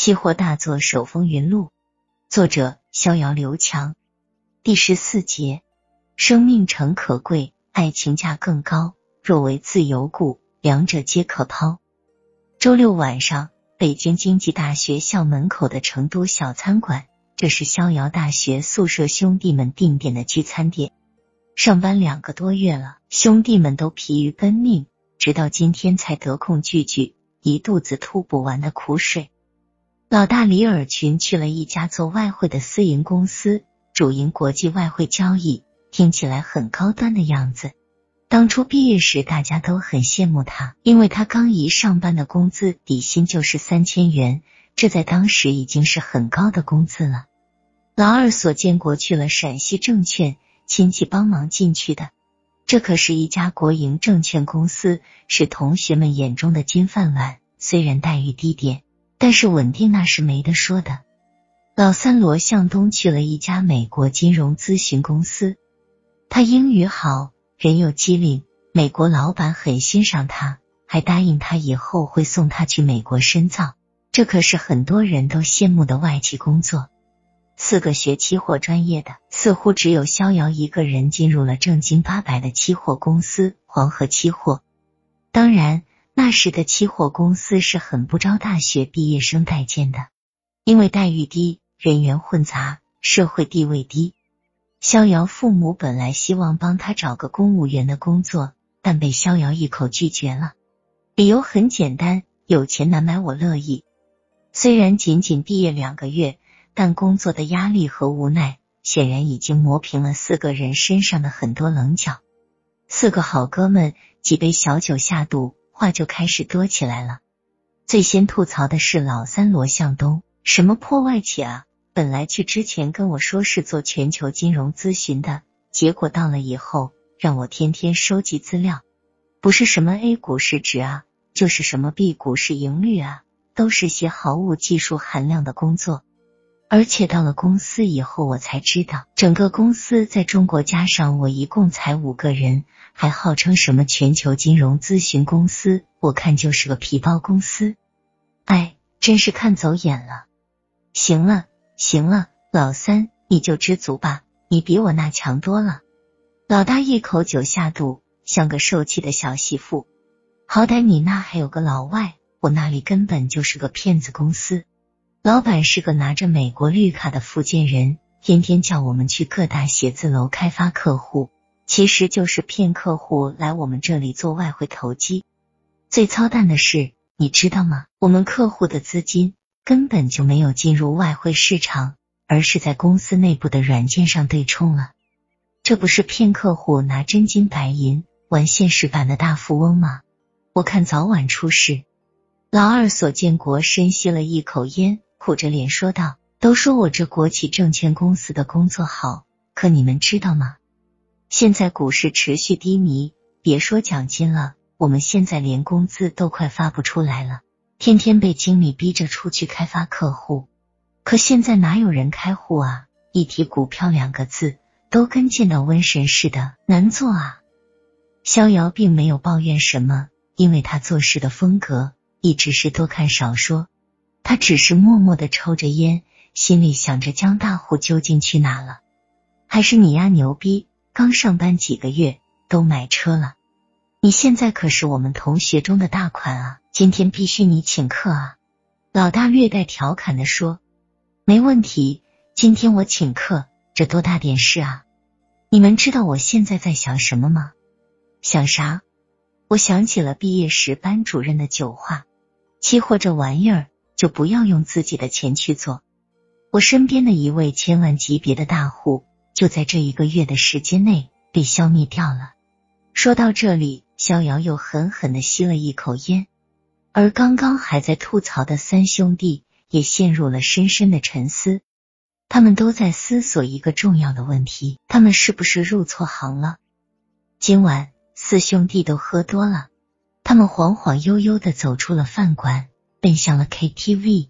期货大作手风云录，作者逍遥刘强。第十四节，生命诚可贵，爱情价更高。若为自由故，两者皆可抛。周六晚上，北京经济大学校门口的成都小餐馆，这是逍遥大学宿舍兄弟们定点的聚餐点。上班两个多月了，兄弟们都疲于奔命，直到今天才得空聚聚，一肚子吐不完的苦水。老大李尔群去了一家做外汇的私营公司，主营国际外汇交易，听起来很高端的样子。当初毕业时，大家都很羡慕他，因为他刚一上班的工资底薪就是三千元，这在当时已经是很高的工资了。老二所建国去了陕西证券。亲戚帮忙进去的，这可是一家国营证券公司，是同学们眼中的金饭碗。虽然待遇低点，但是稳定那是没得说的。老三罗向东去了一家美国金融咨询公司，他英语好，人又机灵，美国老板很欣赏他，还答应他以后会送他去美国深造。这可是很多人都羡慕的外企工作。四个学期货专业的，似乎只有逍遥一个人进入了正经八百的期货公司黄河期货。当然，那时的期货公司是很不招大学毕业生待见的，因为待遇低，人员混杂，社会地位低。逍遥父母本来希望帮他找个公务员的工作，但被逍遥一口拒绝了，理由很简单：有钱难买我乐意。虽然仅仅毕业两个月。但工作的压力和无奈，显然已经磨平了四个人身上的很多棱角。四个好哥们几杯小酒下肚，话就开始多起来了。最先吐槽的是老三罗向东，什么破外企啊！本来去之前跟我说是做全球金融咨询的，结果到了以后让我天天收集资料，不是什么 A 股市值啊，就是什么 B 股市盈率啊，都是些毫无技术含量的工作。而且到了公司以后，我才知道，整个公司在中国加上我一共才五个人，还号称什么全球金融咨询公司，我看就是个皮包公司。哎，真是看走眼了。行了，行了，老三你就知足吧，你比我那强多了。老大一口酒下肚，像个受气的小媳妇。好歹你那还有个老外，我那里根本就是个骗子公司。老板是个拿着美国绿卡的福建人，天天叫我们去各大写字楼开发客户，其实就是骗客户来我们这里做外汇投机。最操蛋的是，你知道吗？我们客户的资金根本就没有进入外汇市场，而是在公司内部的软件上对冲了。这不是骗客户拿真金白银玩现实版的大富翁吗？我看早晚出事。老二所建国深吸了一口烟。苦着脸说道：“都说我这国企证券公司的工作好，可你们知道吗？现在股市持续低迷，别说奖金了，我们现在连工资都快发不出来了，天天被经理逼着出去开发客户。可现在哪有人开户啊？一提股票两个字，都跟见到瘟神似的，难做啊。”逍遥并没有抱怨什么，因为他做事的风格一直是多看少说。他只是默默的抽着烟，心里想着江大户究竟去哪了？还是你丫牛逼？刚上班几个月都买车了，你现在可是我们同学中的大款啊！今天必须你请客啊！老大略带调侃的说：“没问题，今天我请客，这多大点事啊？你们知道我现在在想什么吗？想啥？我想起了毕业时班主任的酒话：期货这玩意儿。”就不要用自己的钱去做。我身边的一位千万级别的大户，就在这一个月的时间内被消灭掉了。说到这里，逍遥又狠狠的吸了一口烟，而刚刚还在吐槽的三兄弟也陷入了深深的沉思。他们都在思索一个重要的问题：他们是不是入错行了？今晚四兄弟都喝多了，他们晃晃悠悠的走出了饭馆。奔向了 KTV。